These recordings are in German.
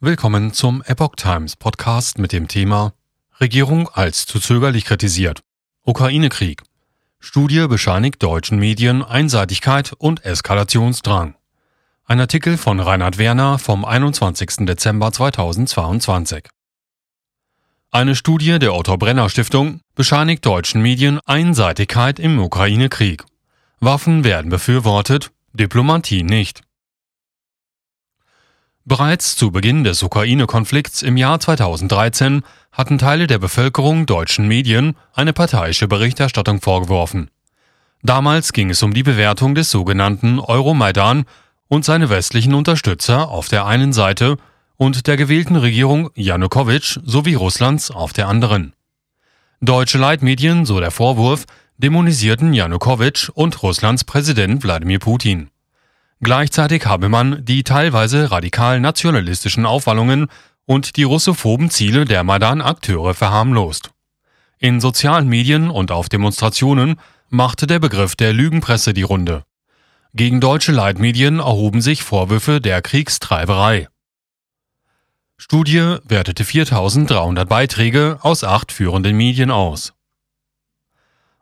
Willkommen zum Epoch Times Podcast mit dem Thema Regierung als zu zögerlich kritisiert. Ukraine-Krieg. Studie bescheinigt deutschen Medien Einseitigkeit und Eskalationsdrang. Ein Artikel von Reinhard Werner vom 21. Dezember 2022. Eine Studie der Otto Brenner Stiftung bescheinigt deutschen Medien Einseitigkeit im Ukraine-Krieg. Waffen werden befürwortet, Diplomatie nicht. Bereits zu Beginn des Ukraine-Konflikts im Jahr 2013 hatten Teile der Bevölkerung deutschen Medien eine parteiische Berichterstattung vorgeworfen. Damals ging es um die Bewertung des sogenannten Euromaidan und seine westlichen Unterstützer auf der einen Seite und der gewählten Regierung Janukowitsch sowie Russlands auf der anderen. Deutsche Leitmedien, so der Vorwurf, dämonisierten Janukowitsch und Russlands Präsident Wladimir Putin. Gleichzeitig habe man die teilweise radikal nationalistischen Aufwallungen und die russophoben Ziele der Maidan-Akteure verharmlost. In sozialen Medien und auf Demonstrationen machte der Begriff der Lügenpresse die Runde. Gegen deutsche Leitmedien erhoben sich Vorwürfe der Kriegstreiberei. Studie wertete 4300 Beiträge aus acht führenden Medien aus.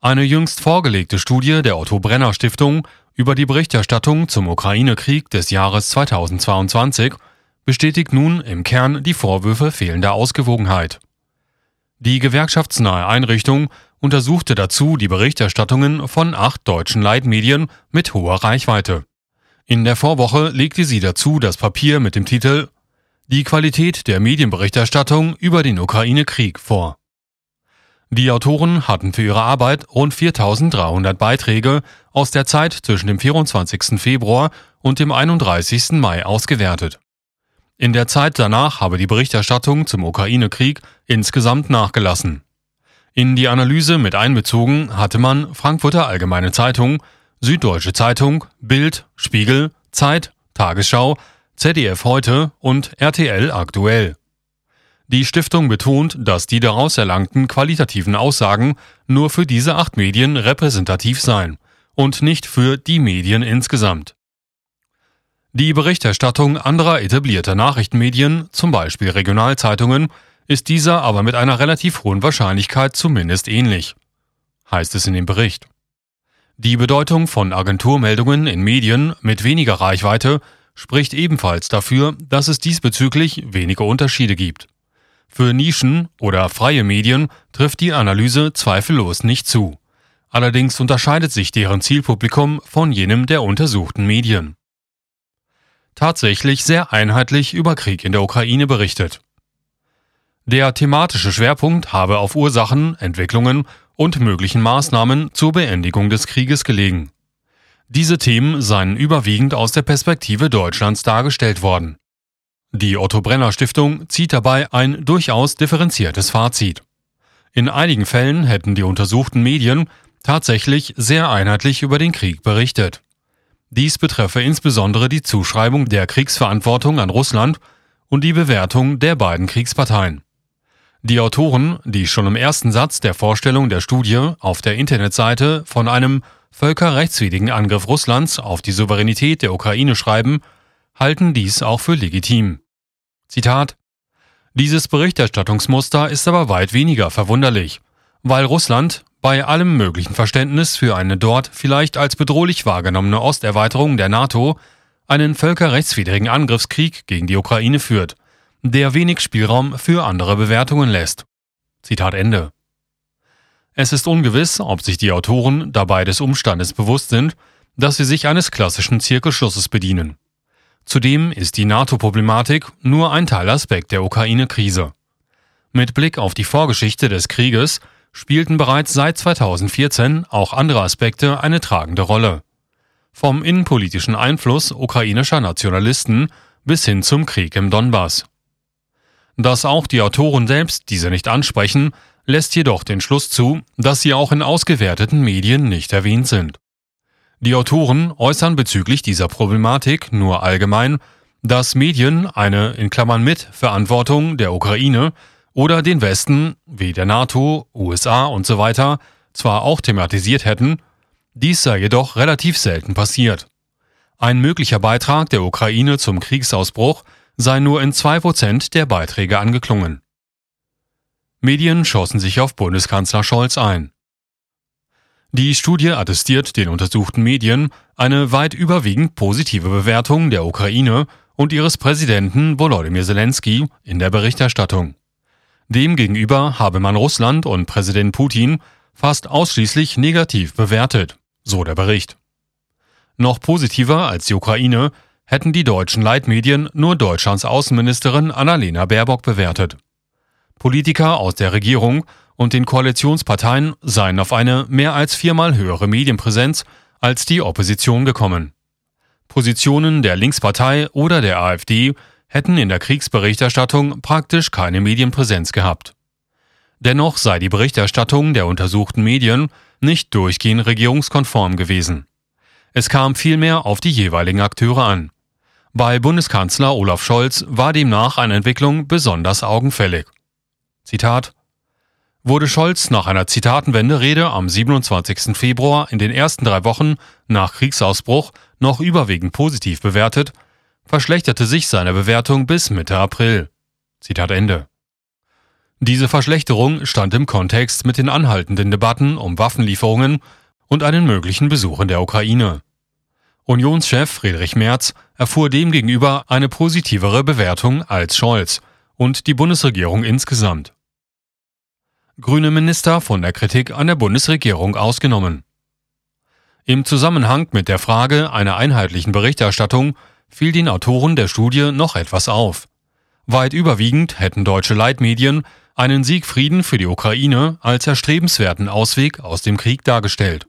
Eine jüngst vorgelegte Studie der Otto Brenner Stiftung über die Berichterstattung zum Ukraine-Krieg des Jahres 2022 bestätigt nun im Kern die Vorwürfe fehlender Ausgewogenheit. Die gewerkschaftsnahe Einrichtung untersuchte dazu die Berichterstattungen von acht deutschen Leitmedien mit hoher Reichweite. In der Vorwoche legte sie dazu das Papier mit dem Titel Die Qualität der Medienberichterstattung über den Ukraine-Krieg vor. Die Autoren hatten für ihre Arbeit rund 4300 Beiträge aus der Zeit zwischen dem 24. Februar und dem 31. Mai ausgewertet. In der Zeit danach habe die Berichterstattung zum Ukraine-Krieg insgesamt nachgelassen. In die Analyse mit einbezogen hatte man Frankfurter Allgemeine Zeitung, Süddeutsche Zeitung, Bild, Spiegel, Zeit, Tagesschau, ZDF heute und RTL aktuell. Die Stiftung betont, dass die daraus erlangten qualitativen Aussagen nur für diese acht Medien repräsentativ seien und nicht für die Medien insgesamt. Die Berichterstattung anderer etablierter Nachrichtenmedien, zum Beispiel Regionalzeitungen, ist dieser aber mit einer relativ hohen Wahrscheinlichkeit zumindest ähnlich, heißt es in dem Bericht. Die Bedeutung von Agenturmeldungen in Medien mit weniger Reichweite spricht ebenfalls dafür, dass es diesbezüglich wenige Unterschiede gibt. Für Nischen oder freie Medien trifft die Analyse zweifellos nicht zu. Allerdings unterscheidet sich deren Zielpublikum von jenem der untersuchten Medien. Tatsächlich sehr einheitlich über Krieg in der Ukraine berichtet. Der thematische Schwerpunkt habe auf Ursachen, Entwicklungen und möglichen Maßnahmen zur Beendigung des Krieges gelegen. Diese Themen seien überwiegend aus der Perspektive Deutschlands dargestellt worden. Die Otto Brenner Stiftung zieht dabei ein durchaus differenziertes Fazit. In einigen Fällen hätten die untersuchten Medien tatsächlich sehr einheitlich über den Krieg berichtet. Dies betreffe insbesondere die Zuschreibung der Kriegsverantwortung an Russland und die Bewertung der beiden Kriegsparteien. Die Autoren, die schon im ersten Satz der Vorstellung der Studie auf der Internetseite von einem völkerrechtswidrigen Angriff Russlands auf die Souveränität der Ukraine schreiben, halten dies auch für legitim. Zitat Dieses Berichterstattungsmuster ist aber weit weniger verwunderlich, weil Russland bei allem möglichen Verständnis für eine dort vielleicht als bedrohlich wahrgenommene Osterweiterung der NATO einen völkerrechtswidrigen Angriffskrieg gegen die Ukraine führt, der wenig Spielraum für andere Bewertungen lässt. Zitat Ende. Es ist ungewiss, ob sich die Autoren dabei des Umstandes bewusst sind, dass sie sich eines klassischen Zirkelschlusses bedienen. Zudem ist die NATO-Problematik nur ein Teilaspekt der Ukraine-Krise. Mit Blick auf die Vorgeschichte des Krieges spielten bereits seit 2014 auch andere Aspekte eine tragende Rolle. Vom innenpolitischen Einfluss ukrainischer Nationalisten bis hin zum Krieg im Donbass. Dass auch die Autoren selbst diese nicht ansprechen, lässt jedoch den Schluss zu, dass sie auch in ausgewerteten Medien nicht erwähnt sind. Die Autoren äußern bezüglich dieser Problematik nur allgemein, dass Medien eine in Klammern mit Verantwortung der Ukraine oder den Westen wie der NATO, USA und so weiter zwar auch thematisiert hätten, dies sei jedoch relativ selten passiert. Ein möglicher Beitrag der Ukraine zum Kriegsausbruch seien nur in zwei Prozent der Beiträge angeklungen. Medien schossen sich auf Bundeskanzler Scholz ein. Die Studie attestiert den untersuchten Medien eine weit überwiegend positive Bewertung der Ukraine und ihres Präsidenten Volodymyr Zelensky in der Berichterstattung. Demgegenüber habe man Russland und Präsident Putin fast ausschließlich negativ bewertet, so der Bericht. Noch positiver als die Ukraine hätten die deutschen Leitmedien nur Deutschlands Außenministerin Annalena Baerbock bewertet. Politiker aus der Regierung und den Koalitionsparteien seien auf eine mehr als viermal höhere Medienpräsenz als die Opposition gekommen. Positionen der Linkspartei oder der AfD hätten in der Kriegsberichterstattung praktisch keine Medienpräsenz gehabt. Dennoch sei die Berichterstattung der untersuchten Medien nicht durchgehend regierungskonform gewesen. Es kam vielmehr auf die jeweiligen Akteure an. Bei Bundeskanzler Olaf Scholz war demnach eine Entwicklung besonders augenfällig. Zitat Wurde Scholz nach einer Zitatenwende-Rede am 27. Februar in den ersten drei Wochen nach Kriegsausbruch noch überwiegend positiv bewertet, verschlechterte sich seine Bewertung bis Mitte April. Zitat Ende. Diese Verschlechterung stand im Kontext mit den anhaltenden Debatten um Waffenlieferungen und einen möglichen Besuch in der Ukraine. Unionschef Friedrich Merz erfuhr demgegenüber eine positivere Bewertung als Scholz und die Bundesregierung insgesamt. Grüne Minister von der Kritik an der Bundesregierung ausgenommen. Im Zusammenhang mit der Frage einer einheitlichen Berichterstattung fiel den Autoren der Studie noch etwas auf. Weit überwiegend hätten deutsche Leitmedien einen Siegfrieden für die Ukraine als erstrebenswerten Ausweg aus dem Krieg dargestellt.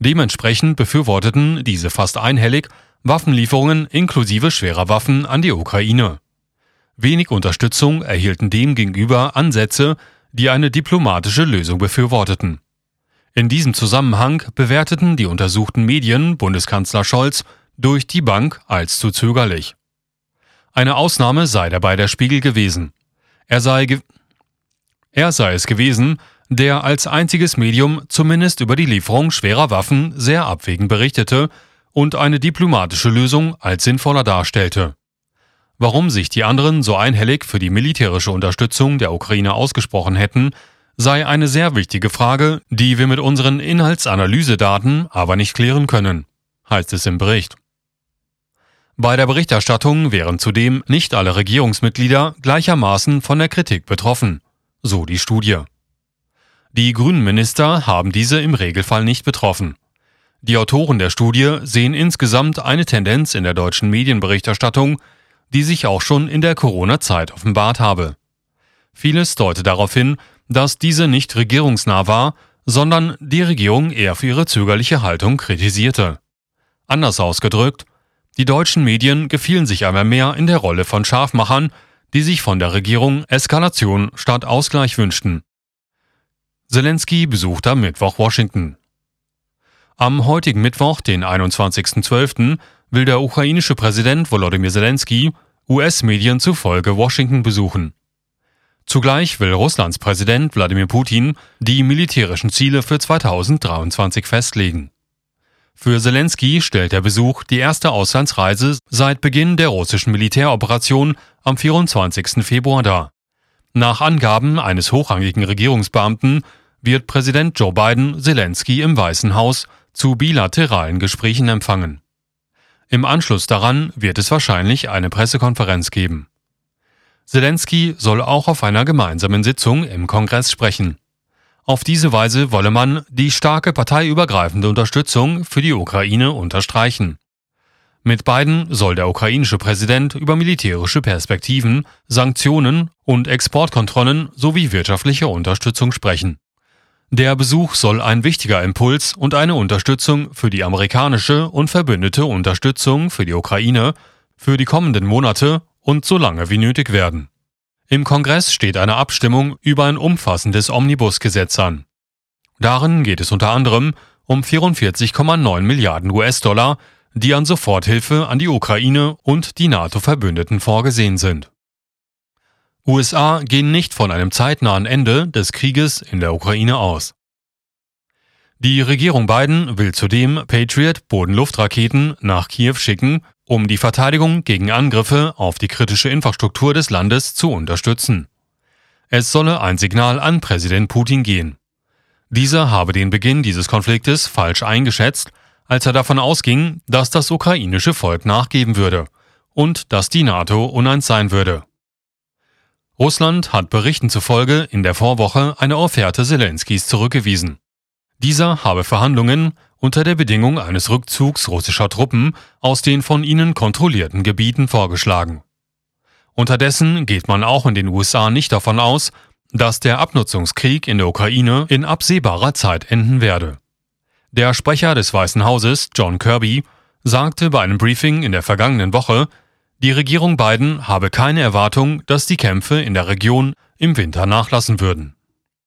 Dementsprechend befürworteten diese fast einhellig Waffenlieferungen inklusive schwerer Waffen an die Ukraine. Wenig Unterstützung erhielten demgegenüber Ansätze, die eine diplomatische Lösung befürworteten. In diesem Zusammenhang bewerteten die untersuchten Medien Bundeskanzler Scholz durch die Bank als zu zögerlich. Eine Ausnahme sei dabei der Spiegel gewesen. Er sei, ge er sei es gewesen, der als einziges Medium zumindest über die Lieferung schwerer Waffen sehr abwägend berichtete und eine diplomatische Lösung als sinnvoller darstellte. Warum sich die anderen so einhellig für die militärische Unterstützung der Ukraine ausgesprochen hätten, sei eine sehr wichtige Frage, die wir mit unseren Inhaltsanalysedaten aber nicht klären können, heißt es im Bericht. Bei der Berichterstattung wären zudem nicht alle Regierungsmitglieder gleichermaßen von der Kritik betroffen, so die Studie. Die grünen Minister haben diese im Regelfall nicht betroffen. Die Autoren der Studie sehen insgesamt eine Tendenz in der deutschen Medienberichterstattung, die sich auch schon in der Corona-Zeit offenbart habe. Vieles deutet darauf hin, dass diese nicht regierungsnah war, sondern die Regierung eher für ihre zögerliche Haltung kritisierte. Anders ausgedrückt, die deutschen Medien gefielen sich einmal mehr in der Rolle von Scharfmachern, die sich von der Regierung Eskalation statt Ausgleich wünschten. Zelensky besucht am Mittwoch Washington. Am heutigen Mittwoch, den 21.12., will der ukrainische Präsident Volodymyr Zelensky US-Medien zufolge Washington besuchen. Zugleich will Russlands Präsident Wladimir Putin die militärischen Ziele für 2023 festlegen. Für Zelensky stellt der Besuch die erste Auslandsreise seit Beginn der russischen Militäroperation am 24. Februar dar. Nach Angaben eines hochrangigen Regierungsbeamten wird Präsident Joe Biden Zelensky im Weißen Haus zu bilateralen Gesprächen empfangen. Im Anschluss daran wird es wahrscheinlich eine Pressekonferenz geben. Zelensky soll auch auf einer gemeinsamen Sitzung im Kongress sprechen. Auf diese Weise wolle man die starke parteiübergreifende Unterstützung für die Ukraine unterstreichen. Mit beiden soll der ukrainische Präsident über militärische Perspektiven, Sanktionen und Exportkontrollen sowie wirtschaftliche Unterstützung sprechen. Der Besuch soll ein wichtiger Impuls und eine Unterstützung für die amerikanische und verbündete Unterstützung für die Ukraine für die kommenden Monate und so lange wie nötig werden. Im Kongress steht eine Abstimmung über ein umfassendes Omnibusgesetz an. Darin geht es unter anderem um 44,9 Milliarden US-Dollar, die an Soforthilfe an die Ukraine und die NATO-Verbündeten vorgesehen sind. USA gehen nicht von einem zeitnahen Ende des Krieges in der Ukraine aus. Die Regierung Biden will zudem Patriot Bodenluftraketen nach Kiew schicken um die Verteidigung gegen Angriffe auf die kritische Infrastruktur des Landes zu unterstützen. Es solle ein Signal an Präsident Putin gehen. Dieser habe den Beginn dieses Konfliktes falsch eingeschätzt, als er davon ausging, dass das ukrainische Volk nachgeben würde und dass die NATO uneins sein würde. Russland hat Berichten zufolge in der Vorwoche eine Offerte Zelenskis zurückgewiesen. Dieser habe Verhandlungen unter der Bedingung eines Rückzugs russischer Truppen aus den von ihnen kontrollierten Gebieten vorgeschlagen. Unterdessen geht man auch in den USA nicht davon aus, dass der Abnutzungskrieg in der Ukraine in absehbarer Zeit enden werde. Der Sprecher des Weißen Hauses, John Kirby, sagte bei einem Briefing in der vergangenen Woche, die Regierung Biden habe keine Erwartung, dass die Kämpfe in der Region im Winter nachlassen würden.